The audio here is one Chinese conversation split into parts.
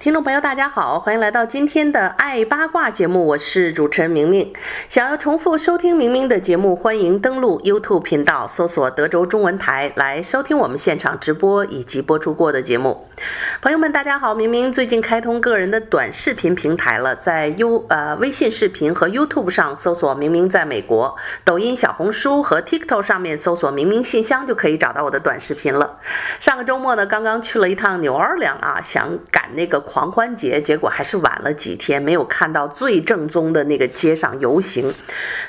听众朋友，大家好，欢迎来到今天的爱八卦节目，我是主持人明明。想要重复收听明明的节目，欢迎登录 YouTube 频道，搜索德州中文台来收听我们现场直播以及播出过的节目。朋友们，大家好，明明最近开通个人的短视频平台了，在 U 呃微信视频和 YouTube 上搜索“明明在美国”，抖音、小红书和 TikTok 上面搜索“明明信箱”就可以找到我的短视频了。上个周末呢，刚刚去了一趟纽奥良啊，想赶那个。狂欢节，结果还是晚了几天，没有看到最正宗的那个街上游行，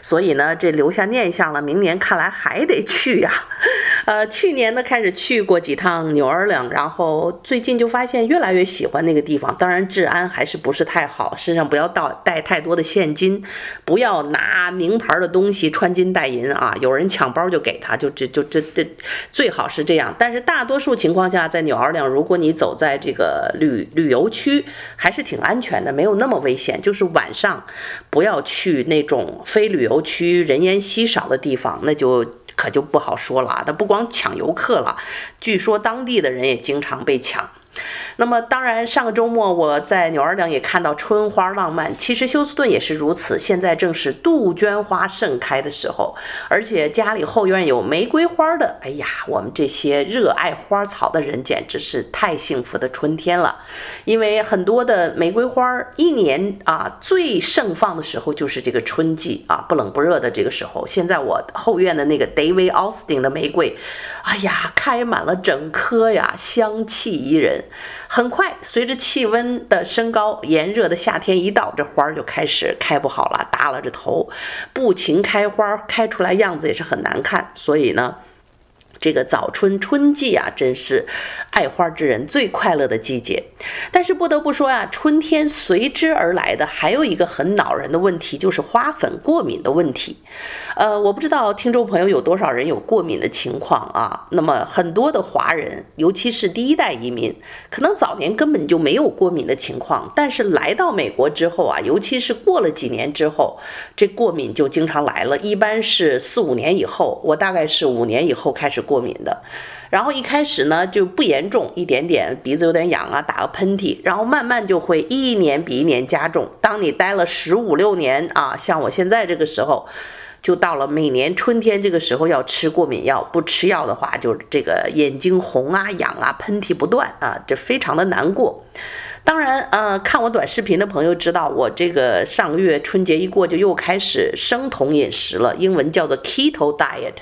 所以呢，这留下念想了。明年看来还得去呀。呃，去年呢开始去过几趟纽尔良，然后最近就发现越来越喜欢那个地方。当然治安还是不是太好，身上不要带带太多的现金，不要拿名牌的东西，穿金戴银啊。有人抢包就给他，就这就这这最好是这样。但是大多数情况下，在纽尔良，如果你走在这个旅旅游区，还是挺安全的，没有那么危险。就是晚上不要去那种非旅游区、人烟稀少的地方，那就。可就不好说了啊，他不光抢游客了，据说当地的人也经常被抢。那么当然，上个周末我在纽尔良也看到春花浪漫。其实休斯顿也是如此，现在正是杜鹃花盛开的时候，而且家里后院有玫瑰花的。哎呀，我们这些热爱花草的人简直是太幸福的春天了。因为很多的玫瑰花一年啊最盛放的时候就是这个春季啊，不冷不热的这个时候。现在我后院的那个 David Austin 的玫瑰，哎呀，开满了整棵呀，香气宜人。很快，随着气温的升高，炎热的夏天一到，这花儿就开始开不好了，耷拉着头，不勤开花，开出来样子也是很难看。所以呢。这个早春春季啊，真是爱花之人最快乐的季节。但是不得不说啊，春天随之而来的还有一个很恼人的问题，就是花粉过敏的问题。呃，我不知道听众朋友有多少人有过敏的情况啊？那么很多的华人，尤其是第一代移民，可能早年根本就没有过敏的情况，但是来到美国之后啊，尤其是过了几年之后，这过敏就经常来了。一般是四五年以后，我大概是五年以后开始过敏的，然后一开始呢就不严重，一点点鼻子有点痒啊，打个喷嚏，然后慢慢就会一年比一年加重。当你待了十五六年啊，像我现在这个时候，就到了每年春天这个时候要吃过敏药，不吃药的话就这个眼睛红啊、痒啊、喷嚏不断啊，这非常的难过。当然，呃，看我短视频的朋友知道，我这个上个月春节一过就又开始生酮饮食了，英文叫做 Keto Diet。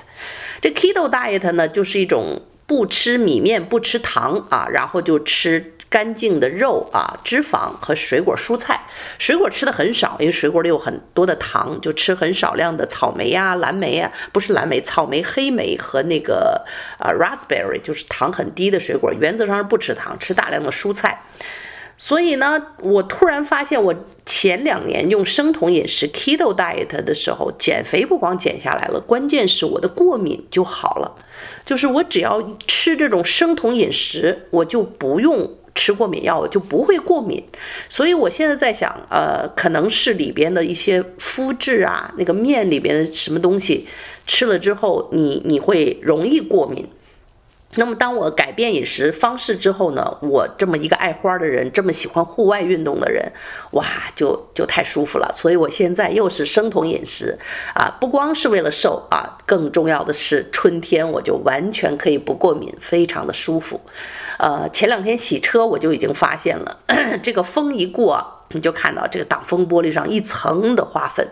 这 Keto Diet 呢，就是一种不吃米面、不吃糖啊，然后就吃干净的肉啊、脂肪和水果蔬菜。水果吃的很少，因为水果里有很多的糖，就吃很少量的草莓呀、蓝莓呀，不是蓝莓，草莓、黑莓和那个呃 raspberry，就是糖很低的水果。原则上是不吃糖，吃大量的蔬菜。所以呢，我突然发现，我前两年用生酮饮食 Keto Diet 的时候，减肥不光减下来了，关键是我的过敏就好了。就是我只要吃这种生酮饮食，我就不用吃过敏药，我就不会过敏。所以我现在在想，呃，可能是里边的一些麸质啊，那个面里边的什么东西吃了之后，你你会容易过敏。那么，当我改变饮食方式之后呢，我这么一个爱花的人，这么喜欢户外运动的人，哇，就就太舒服了。所以我现在又是生酮饮食啊，不光是为了瘦啊，更重要的是春天我就完全可以不过敏，非常的舒服。呃，前两天洗车我就已经发现了，这个风一过，你就看到这个挡风玻璃上一层的花粉。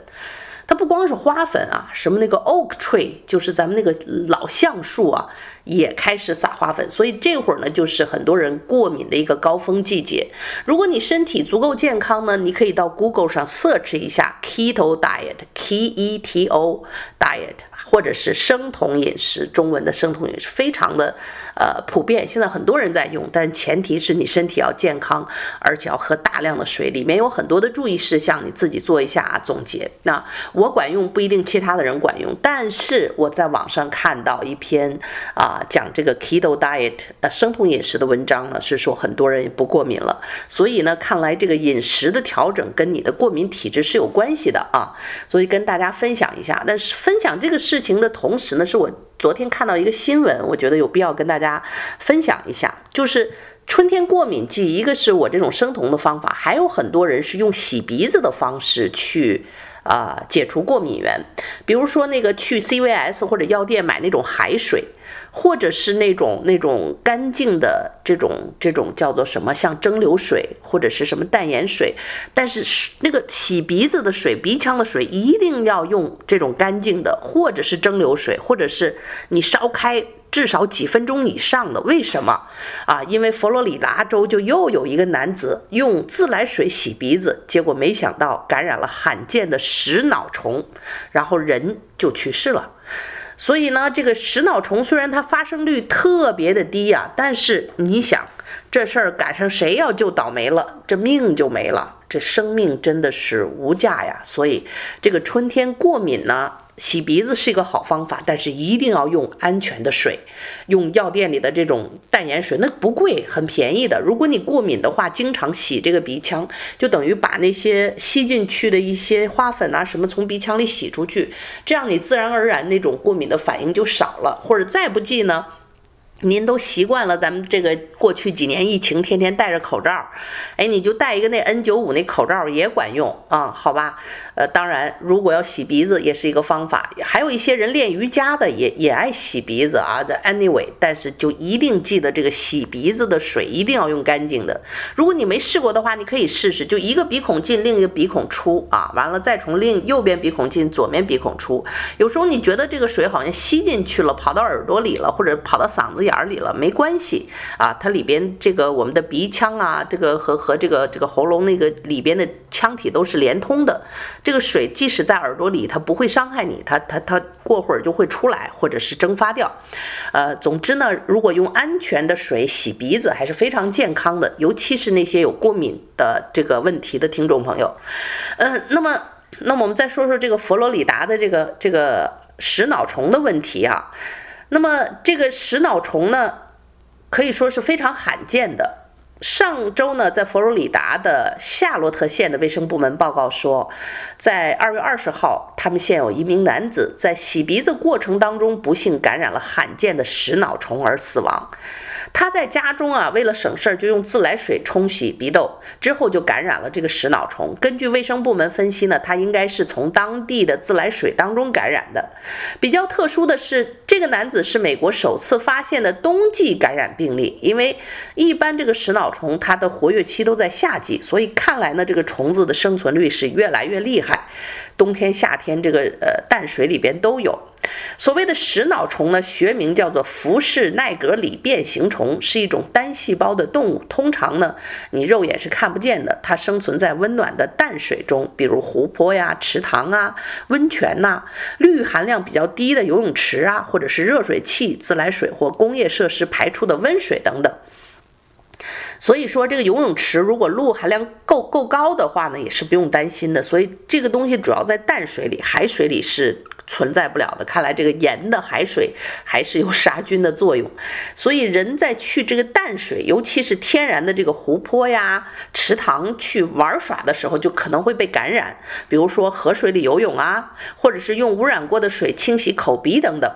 它不光是花粉啊，什么那个 oak tree，就是咱们那个老橡树啊。也开始撒花粉，所以这会儿呢，就是很多人过敏的一个高峰季节。如果你身体足够健康呢，你可以到 Google 上 search 一下 Keto Diet，K E T O Diet，或者是生酮饮食，中文的生酮饮食非常的。呃，普遍现在很多人在用，但是前提是你身体要健康，而且要喝大量的水。里面有很多的注意事项，你自己做一下啊，总结。那我管用不一定其他的人管用，但是我在网上看到一篇啊讲这个 keto diet 呃生酮饮食的文章呢，是说很多人不过敏了。所以呢，看来这个饮食的调整跟你的过敏体质是有关系的啊。所以跟大家分享一下。但是分享这个事情的同时呢，是我。昨天看到一个新闻，我觉得有必要跟大家分享一下，就是春天过敏季，一个是我这种生酮的方法，还有很多人是用洗鼻子的方式去啊、解除过敏源，比如说那个去 CVS 或者药店买那种海水。或者是那种那种干净的这种这种叫做什么，像蒸馏水或者是什么淡盐水，但是那个洗鼻子的水、鼻腔的水一定要用这种干净的，或者是蒸馏水，或者是你烧开至少几分钟以上的。为什么啊？因为佛罗里达州就又有一个男子用自来水洗鼻子，结果没想到感染了罕见的食脑虫，然后人就去世了。所以呢，这个食脑虫虽然它发生率特别的低呀，但是你想，这事儿赶上谁要就倒霉了，这命就没了，这生命真的是无价呀。所以这个春天过敏呢。洗鼻子是一个好方法，但是一定要用安全的水，用药店里的这种淡盐水，那不贵，很便宜的。如果你过敏的话，经常洗这个鼻腔，就等于把那些吸进去的一些花粉啊什么从鼻腔里洗出去，这样你自然而然那种过敏的反应就少了。或者再不济呢，您都习惯了咱们这个过去几年疫情天天戴着口罩，哎，你就戴一个那 N95 那口罩也管用啊，好吧？呃，当然，如果要洗鼻子也是一个方法。还有一些人练瑜伽的也也爱洗鼻子啊。的 anyway，但是就一定记得这个洗鼻子的水一定要用干净的。如果你没试过的话，你可以试试，就一个鼻孔进，另一个鼻孔出啊，完了再从另右边鼻孔进，左边鼻孔出。有时候你觉得这个水好像吸进去了，跑到耳朵里了，或者跑到嗓子眼儿里了，没关系啊，它里边这个我们的鼻腔啊，这个和和这个这个喉咙那个里边的腔体都是连通的。这个水即使在耳朵里，它不会伤害你，它它它过会儿就会出来，或者是蒸发掉。呃，总之呢，如果用安全的水洗鼻子还是非常健康的，尤其是那些有过敏的这个问题的听众朋友。嗯、那么那么我们再说说这个佛罗里达的这个这个食脑虫的问题啊。那么这个食脑虫呢，可以说是非常罕见的。上周呢，在佛罗里达的夏洛特县的卫生部门报告说，在二月二十号，他们县有一名男子在洗鼻子过程当中不幸感染了罕见的食脑虫而死亡。他在家中啊，为了省事儿，就用自来水冲洗鼻窦，之后就感染了这个食脑虫。根据卫生部门分析呢，他应该是从当地的自来水当中感染的。比较特殊的是，这个男子是美国首次发现的冬季感染病例，因为一般这个食脑虫它的活跃期都在夏季，所以看来呢，这个虫子的生存率是越来越厉害。冬天、夏天，这个呃淡水里边都有。所谓的食脑虫呢，学名叫做浮氏奈格里变形虫，是一种单细胞的动物。通常呢，你肉眼是看不见的。它生存在温暖的淡水中，比如湖泊呀、池塘啊、温泉呐、氯含量比较低的游泳池啊，或者是热水器、自来水或工业设施排出的温水等等。所以说，这个游泳池如果氯含量够够高的话呢，也是不用担心的。所以这个东西主要在淡水里，海水里是。存在不了的。看来这个盐的海水还是有杀菌的作用，所以人在去这个淡水，尤其是天然的这个湖泊呀、池塘去玩耍的时候，就可能会被感染。比如说河水里游泳啊，或者是用污染过的水清洗口鼻等等。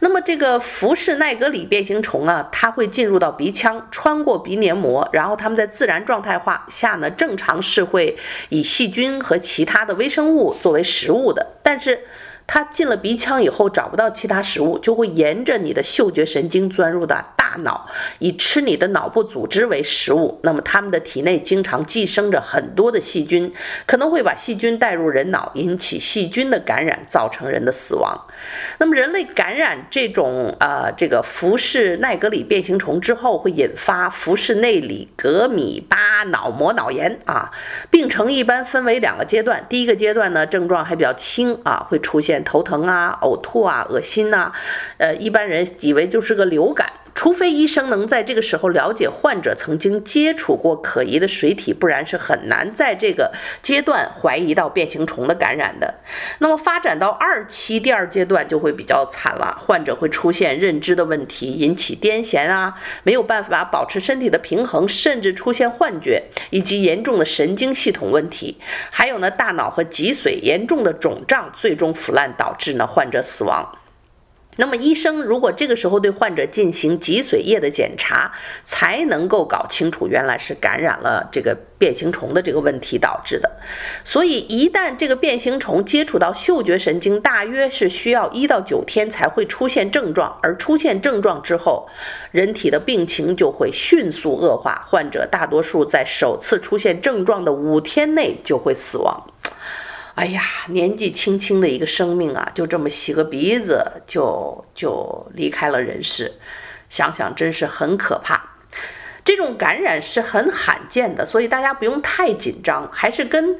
那么这个浮氏奈格里变形虫啊，它会进入到鼻腔，穿过鼻黏膜，然后它们在自然状态化下呢，正常是会以细菌和其他的微生物作为食物的，但是。它进了鼻腔以后找不到其他食物，就会沿着你的嗅觉神经钻入到大脑，以吃你的脑部组织为食物。那么它们的体内经常寄生着很多的细菌，可能会把细菌带入人脑，引起细菌的感染，造成人的死亡。那么人类感染这种呃这个福氏奈格里变形虫之后，会引发福氏内里格米巴脑膜脑炎啊。病程一般分为两个阶段，第一个阶段呢，症状还比较轻啊，会出现头疼啊、呕吐啊、恶心呐，呃，一般人以为就是个流感。除非医生能在这个时候了解患者曾经接触过可疑的水体，不然是很难在这个阶段怀疑到变形虫的感染的。那么发展到二期，第二阶段就会比较惨了，患者会出现认知的问题，引起癫痫啊，没有办法保持身体的平衡，甚至出现幻觉，以及严重的神经系统问题。还有呢，大脑和脊髓严重的肿胀，最终腐烂导致呢患者死亡。那么医生如果这个时候对患者进行脊髓液的检查，才能够搞清楚原来是感染了这个变形虫的这个问题导致的。所以一旦这个变形虫接触到嗅觉神经，大约是需要一到九天才会出现症状，而出现症状之后，人体的病情就会迅速恶化，患者大多数在首次出现症状的五天内就会死亡。哎呀，年纪轻轻的一个生命啊，就这么洗个鼻子就就离开了人世，想想真是很可怕。这种感染是很罕见的，所以大家不用太紧张，还是跟。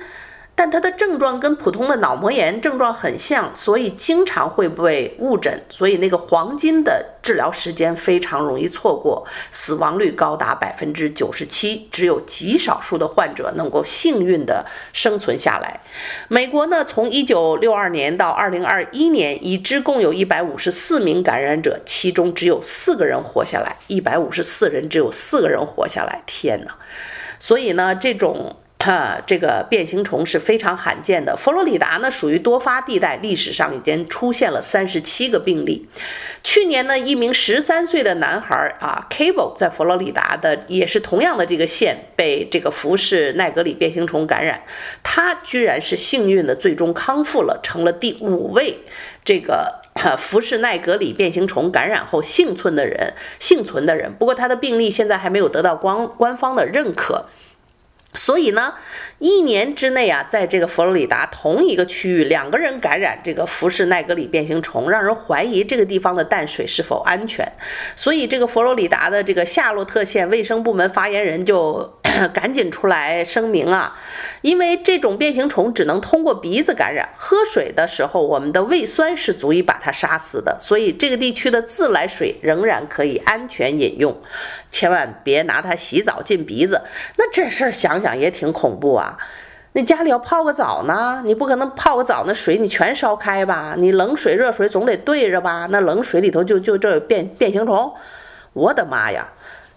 但它的症状跟普通的脑膜炎症状很像，所以经常会被误诊，所以那个黄金的治疗时间非常容易错过，死亡率高达百分之九十七，只有极少数的患者能够幸运地生存下来。美国呢，从一九六二年到二零二一年，已知共有一百五十四名感染者，其中只有四个人活下来，一百五十四人只有四个人活下来，天哪！所以呢，这种。哈，这个变形虫是非常罕见的。佛罗里达呢，属于多发地带，历史上已经出现了三十七个病例。去年呢，一名十三岁的男孩啊，Cable 在佛罗里达的也是同样的这个县被这个福氏奈格里变形虫感染，他居然是幸运的，最终康复了，成了第五位这个福氏奈格里变形虫感染后幸存的人，幸存的人。不过他的病例现在还没有得到官官方的认可。所以呢，一年之内啊，在这个佛罗里达同一个区域，两个人感染这个福氏奈格里变形虫，让人怀疑这个地方的淡水是否安全。所以，这个佛罗里达的这个夏洛特县卫生部门发言人就赶紧出来声明啊，因为这种变形虫只能通过鼻子感染，喝水的时候我们的胃酸是足以把它杀死的，所以这个地区的自来水仍然可以安全饮用。千万别拿它洗澡进鼻子，那这事儿想想也挺恐怖啊！那家里要泡个澡呢，你不可能泡个澡，那水你全烧开吧？你冷水热水总得对着吧？那冷水里头就就这变变形虫，我的妈呀！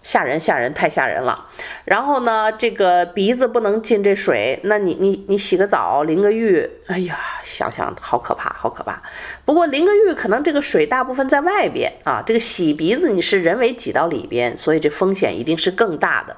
吓人吓人，太吓人了。然后呢，这个鼻子不能进这水，那你你你洗个澡淋个浴，哎呀，想想好可怕，好可怕。不过淋个浴，可能这个水大部分在外边啊，这个洗鼻子你是人为挤到里边，所以这风险一定是更大的。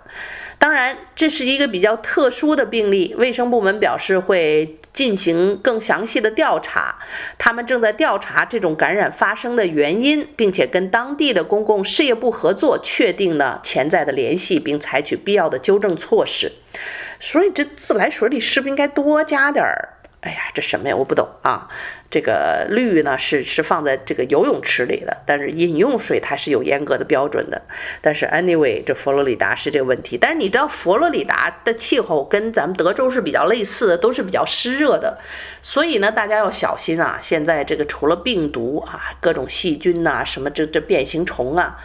当然，这是一个比较特殊的病例，卫生部门表示会进行更详细的调查。他们正在调查这种感染发生的原因，并且跟当地的公共事业部合作，确定呢潜在的联系，并采取必要的纠正措施。所以这自来水里是不是应该多加点儿？哎呀，这什么呀？我不懂啊。这个氯呢是是放在这个游泳池里的，但是饮用水它是有严格的标准的。但是 anyway，这佛罗里达是这个问题。但是你知道佛罗里达的气候跟咱们德州是比较类似的，都是比较湿热的，所以呢大家要小心啊。现在这个除了病毒啊，各种细菌呐、什么这这变形虫啊。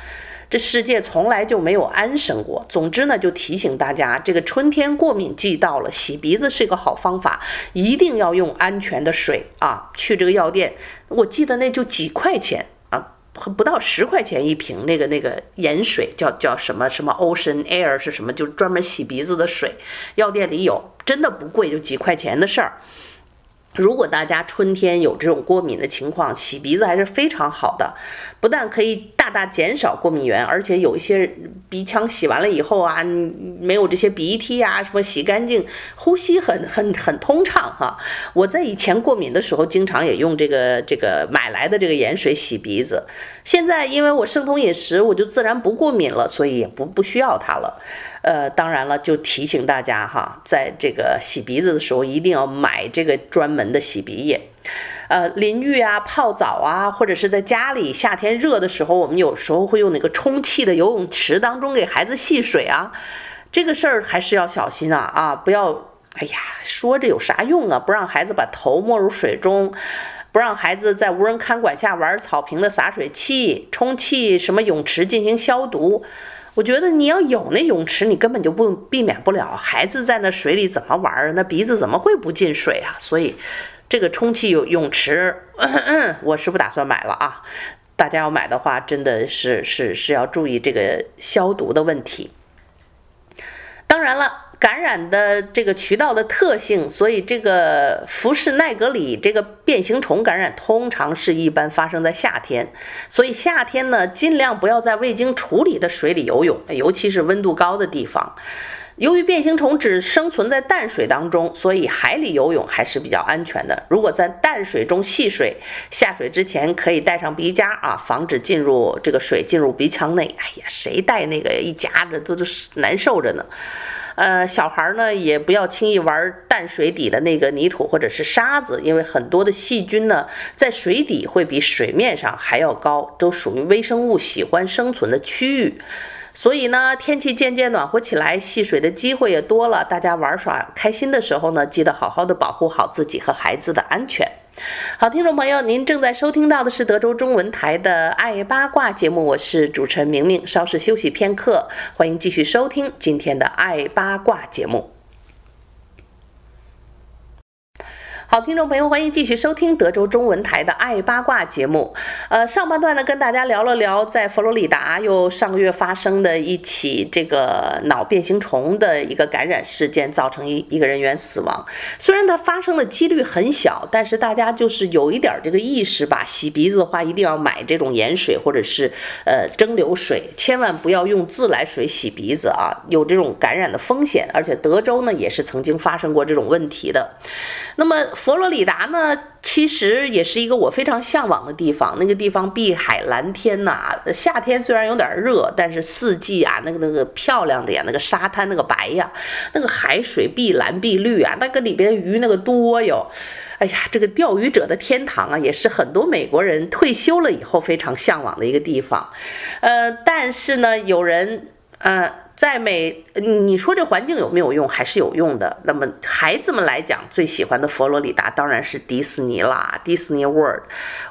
这世界从来就没有安生过。总之呢，就提醒大家，这个春天过敏季到了，洗鼻子是一个好方法，一定要用安全的水啊。去这个药店，我记得那就几块钱啊，不到十块钱一瓶，那个那个盐水叫叫什么什么 Ocean Air 是什么，就是专门洗鼻子的水，药店里有，真的不贵，就几块钱的事儿。如果大家春天有这种过敏的情况，洗鼻子还是非常好的，不但可以大大减少过敏源，而且有一些鼻腔洗完了以后啊，没有这些鼻涕啊，什么洗干净，呼吸很很很通畅哈。我在以前过敏的时候，经常也用这个这个买来的这个盐水洗鼻子，现在因为我生酮饮食，我就自然不过敏了，所以也不不需要它了。呃，当然了，就提醒大家哈，在这个洗鼻子的时候，一定要买这个专门的洗鼻液。呃，淋浴啊、泡澡啊，或者是在家里夏天热的时候，我们有时候会用那个充气的游泳池当中给孩子戏水啊。这个事儿还是要小心啊啊！不要，哎呀，说着有啥用啊？不让孩子把头没入水中，不让孩子在无人看管下玩草坪的洒水器、充气什么泳池进行消毒。我觉得你要有那泳池，你根本就不避免不了孩子在那水里怎么玩儿，那鼻子怎么会不进水啊？所以，这个充气泳泳池，我是不打算买了啊。大家要买的话，真的是是是要注意这个消毒的问题。当然了。感染的这个渠道的特性，所以这个福氏奈格里这个变形虫感染通常是一般发生在夏天，所以夏天呢，尽量不要在未经处理的水里游泳，尤其是温度高的地方。由于变形虫只生存在淡水当中，所以海里游泳还是比较安全的。如果在淡水中戏水，下水之前可以带上鼻夹啊，防止进入这个水进入鼻腔内。哎呀，谁带那个一夹着都都难受着呢。呃，小孩呢也不要轻易玩淡水底的那个泥土或者是沙子，因为很多的细菌呢在水底会比水面上还要高，都属于微生物喜欢生存的区域。所以呢，天气渐渐暖和起来，戏水的机会也多了，大家玩耍开心的时候呢，记得好好的保护好自己和孩子的安全。好，听众朋友，您正在收听到的是德州中文台的《爱八卦》节目，我是主持人明明。稍事休息片刻，欢迎继续收听今天的《爱八卦》节目。好，听众朋友，欢迎继续收听德州中文台的《爱八卦》节目。呃，上半段呢，跟大家聊了聊在佛罗里达又上个月发生的一起这个脑变形虫的一个感染事件，造成一一个人员死亡。虽然它发生的几率很小，但是大家就是有一点这个意识吧。洗鼻子的话，一定要买这种盐水或者是呃蒸馏水，千万不要用自来水洗鼻子啊，有这种感染的风险。而且德州呢，也是曾经发生过这种问题的。那么佛罗里达呢，其实也是一个我非常向往的地方。那个地方碧海蓝天呐、夏天虽然有点热，但是四季啊，那个那个漂亮的呀，那个沙滩那个白呀，那个海水碧蓝碧绿啊，那个里边鱼那个多哟。哎呀，这个钓鱼者的天堂啊，也是很多美国人退休了以后非常向往的一个地方。呃，但是呢，有人，呃。在美，你说这环境有没有用？还是有用的。那么孩子们来讲，最喜欢的佛罗里达当然是迪士尼啦，迪士尼 World。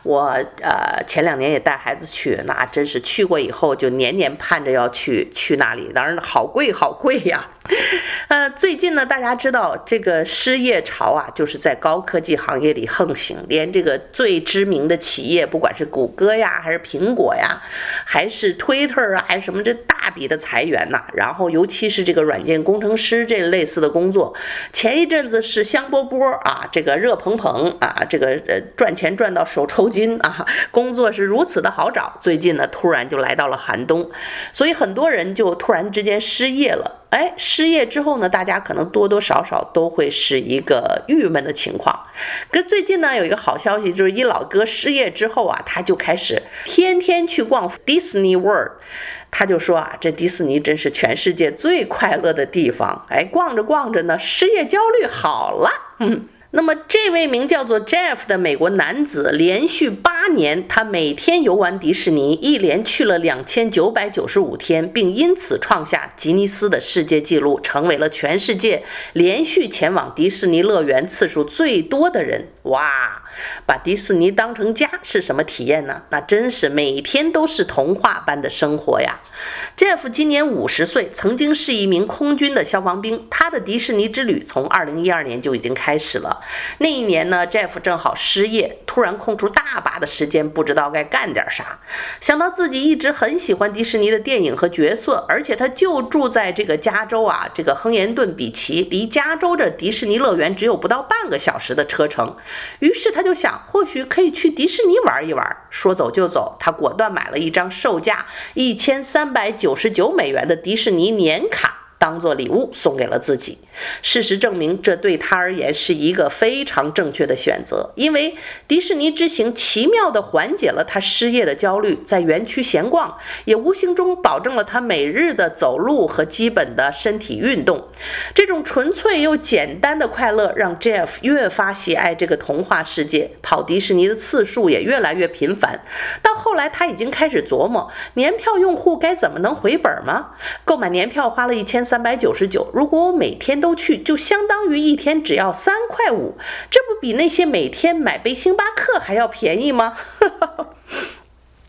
我呃前两年也带孩子去，那真是去过以后就年年盼着要去去那里。当然好贵好贵呀。呃，最近呢，大家知道这个失业潮啊，就是在高科技行业里横行，连这个最知名的企业，不管是谷歌呀，还是苹果呀，还是 Twitter 啊，还是什么这大笔的裁员呐。然后，尤其是这个软件工程师这类似的工作，前一阵子是香饽饽啊，这个热捧捧啊，这个呃赚钱赚到手抽筋啊，工作是如此的好找。最近呢，突然就来到了寒冬，所以很多人就突然之间失业了。哎，失业之后呢，大家可能多多少少都会是一个郁闷的情况。可最近呢，有一个好消息，就是一老哥失业之后啊，他就开始天天去逛 Disney World。他就说啊，这迪士尼真是全世界最快乐的地方。哎，逛着逛着呢，失业焦虑好了。嗯。那么，这位名叫做 Jeff 的美国男子，连续八年，他每天游玩迪士尼，一连去了两千九百九十五天，并因此创下吉尼斯的世界纪录，成为了全世界连续前往迪士尼乐园次数最多的人。哇！把迪士尼当成家是什么体验呢？那真是每天都是童话般的生活呀！Jeff 今年五十岁，曾经是一名空军的消防兵。他的迪士尼之旅从二零一二年就已经开始了。那一年呢，Jeff 正好失业，突然空出大把的时间，不知道该干点啥。想到自己一直很喜欢迪士尼的电影和角色，而且他就住在这个加州啊，这个亨廷顿比奇离加州这迪士尼乐园只有不到半个小时的车程。于是他就想，或许可以去迪士尼玩一玩。说走就走，他果断买了一张售价一千三百九十九美元的迪士尼年卡。当做礼物送给了自己。事实证明，这对他而言是一个非常正确的选择，因为迪士尼之行奇妙地缓解了他失业的焦虑，在园区闲逛也无形中保证了他每日的走路和基本的身体运动。这种纯粹又简单的快乐让 Jeff 越发喜爱这个童话世界，跑迪士尼的次数也越来越频繁。到后来，他已经开始琢磨，年票用户该怎么能回本吗？购买年票花了一千三。三百九十九，如果我每天都去，就相当于一天只要三块五，这不比那些每天买杯星巴克还要便宜吗？哈 哈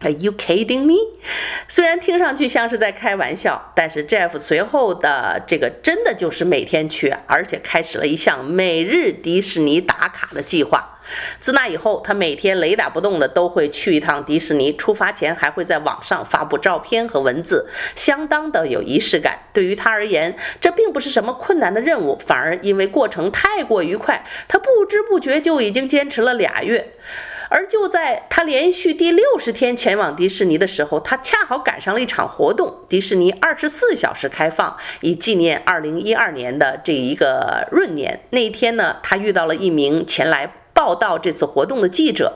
？Are you kidding me？虽然听上去像是在开玩笑，但是 Jeff 随后的这个真的就是每天去，而且开始了一项每日迪士尼打卡的计划。自那以后，他每天雷打不动的都会去一趟迪士尼。出发前还会在网上发布照片和文字，相当的有仪式感。对于他而言，这并不是什么困难的任务，反而因为过程太过愉快，他不知不觉就已经坚持了俩月。而就在他连续第六十天前往迪士尼的时候，他恰好赶上了一场活动——迪士尼二十四小时开放，以纪念二零一二年的这一个闰年。那一天呢，他遇到了一名前来。报道这次活动的记者，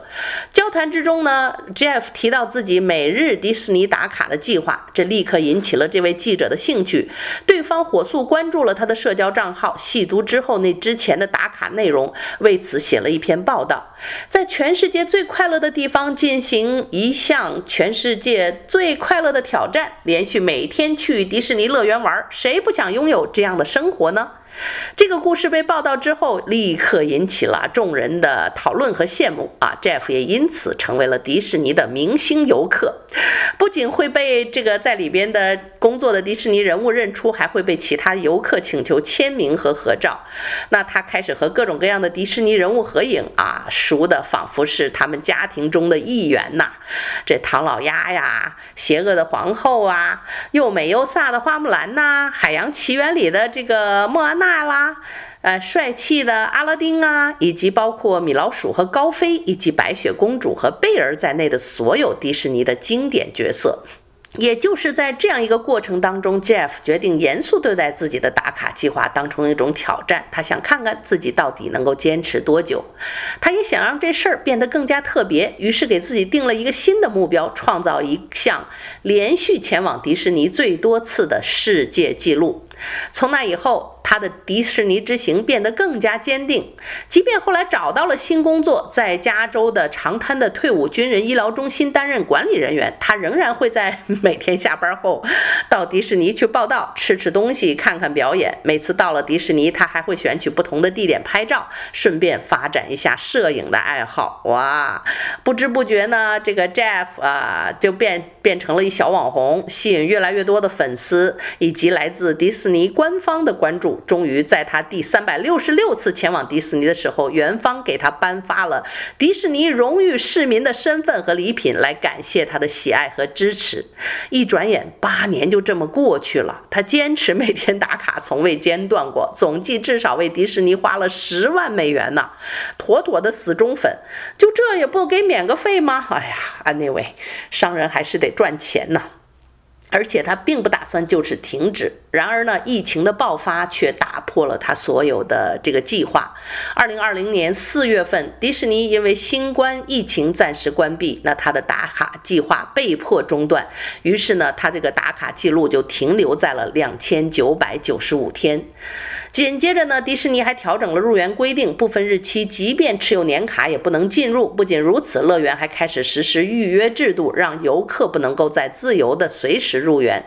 交谈之中呢，Jeff 提到自己每日迪士尼打卡的计划，这立刻引起了这位记者的兴趣。对方火速关注了他的社交账号，细读之后那之前的打卡内容，为此写了一篇报道。在全世界最快乐的地方进行一项全世界最快乐的挑战，连续每天去迪士尼乐园玩，谁不想拥有这样的生活呢？这个故事被报道之后，立刻引起了众人的讨论和羡慕啊！Jeff 也因此成为了迪士尼的明星游客，不仅会被这个在里边的工作的迪士尼人物认出，还会被其他游客请求签名和合照。那他开始和各种各样的迪士尼人物合影啊，熟的仿佛是他们家庭中的一员呐。这唐老鸭呀，邪恶的皇后啊，又美又飒的花木兰呐，海洋奇缘里的这个莫安娜。大啦，呃，帅气的阿拉丁啊，以及包括米老鼠和高飞，以及白雪公主和贝儿在内的所有迪士尼的经典角色。也就是在这样一个过程当中，Jeff 决定严肃对待自己的打卡计划，当成一种挑战。他想看看自己到底能够坚持多久。他也想让这事儿变得更加特别，于是给自己定了一个新的目标，创造一项连续前往迪士尼最多次的世界纪录。从那以后，他的迪士尼之行变得更加坚定。即便后来找到了新工作，在加州的长滩的退伍军人医疗中心担任管理人员，他仍然会在每天下班后到迪士尼去报到，吃吃东西，看看表演。每次到了迪士尼，他还会选取不同的地点拍照，顺便发展一下摄影的爱好。哇，不知不觉呢，这个 Jeff 啊，就变变成了一小网红，吸引越来越多的粉丝，以及来自迪士。尼官方的关注，终于在他第三百六十六次前往迪士尼的时候，园方给他颁发了迪士尼荣誉市民的身份和礼品，来感谢他的喜爱和支持。一转眼，八年就这么过去了，他坚持每天打卡，从未间断过，总计至少为迪士尼花了十万美元呢，妥妥的死忠粉。就这也不给免个费吗？哎呀，anyway，商人还是得赚钱呢。而且他并不打算就此停止。然而呢，疫情的爆发却打破了他所有的这个计划。二零二零年四月份，迪士尼因为新冠疫情暂时关闭，那他的打卡计划被迫中断。于是呢，他这个打卡记录就停留在了两千九百九十五天。紧接着呢，迪士尼还调整了入园规定，部分日期即便持有年卡也不能进入。不仅如此，乐园还开始实施预约制度，让游客不能够再自由的随时入园。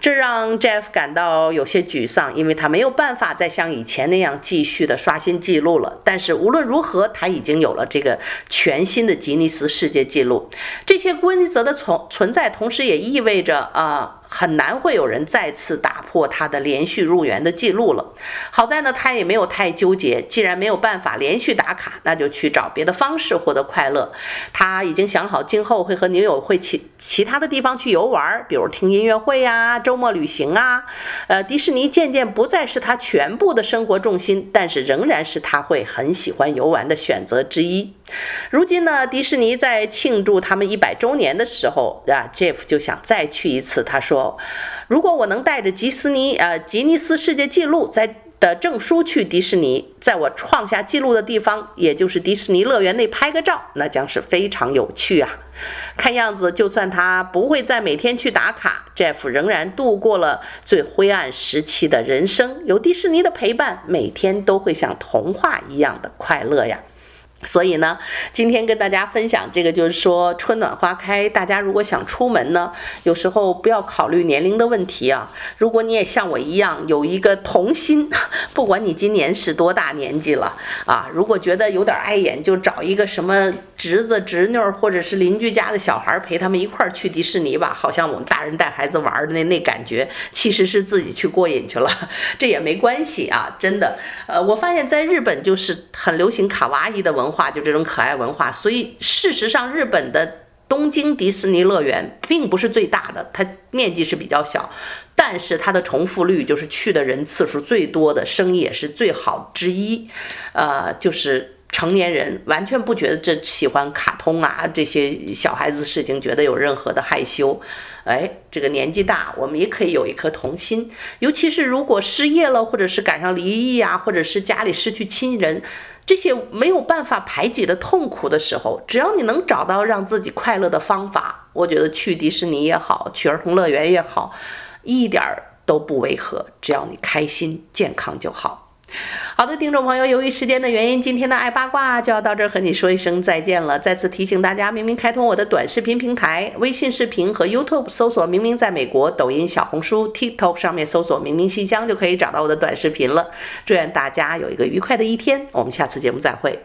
这让 Jeff 感到。哦有些沮丧，因为他没有办法再像以前那样继续的刷新记录了。但是无论如何，他已经有了这个全新的吉尼斯世界纪录。这些规则的存存在，同时也意味着啊。很难会有人再次打破他的连续入园的记录了。好在呢，他也没有太纠结。既然没有办法连续打卡，那就去找别的方式获得快乐。他已经想好今后会和女友会去其他的地方去游玩，比如听音乐会呀、周末旅行啊。呃，迪士尼渐渐不再是他全部的生活重心，但是仍然是他会很喜欢游玩的选择之一。如今呢，迪士尼在庆祝他们一百周年的时候啊，Jeff 就想再去一次。他说：“如果我能带着吉斯尼呃吉尼斯世界纪录在的证书去迪士尼，在我创下纪录的地方，也就是迪士尼乐园内拍个照，那将是非常有趣啊。看样子，就算他不会再每天去打卡，Jeff 仍然度过了最灰暗时期的人生。有迪士尼的陪伴，每天都会像童话一样的快乐呀。”所以呢，今天跟大家分享这个，就是说春暖花开，大家如果想出门呢，有时候不要考虑年龄的问题啊。如果你也像我一样有一个童心，不管你今年是多大年纪了啊，如果觉得有点碍眼，就找一个什么侄子侄女或者是邻居家的小孩陪他们一块儿去迪士尼吧。好像我们大人带孩子玩的那那感觉，其实是自己去过瘾去了，这也没关系啊，真的。呃，我发现在日本就是很流行卡哇伊的文。文化就这种可爱文化，所以事实上，日本的东京迪士尼乐园并不是最大的，它面积是比较小，但是它的重复率就是去的人次数最多的，生意也是最好之一。呃，就是成年人完全不觉得这喜欢卡通啊这些小孩子事情觉得有任何的害羞。哎，这个年纪大，我们也可以有一颗童心，尤其是如果失业了，或者是赶上离异啊，或者是家里失去亲人。这些没有办法排解的痛苦的时候，只要你能找到让自己快乐的方法，我觉得去迪士尼也好，去儿童乐园也好，一点儿都不违和。只要你开心、健康就好。好的，听众朋友，由于时间的原因，今天的爱八卦就要到这儿和你说一声再见了。再次提醒大家，明明开通我的短视频平台，微信视频和 YouTube 搜索“明明在美国”，抖音、小红书、TikTok 上面搜索“明明信箱”就可以找到我的短视频了。祝愿大家有一个愉快的一天，我们下次节目再会。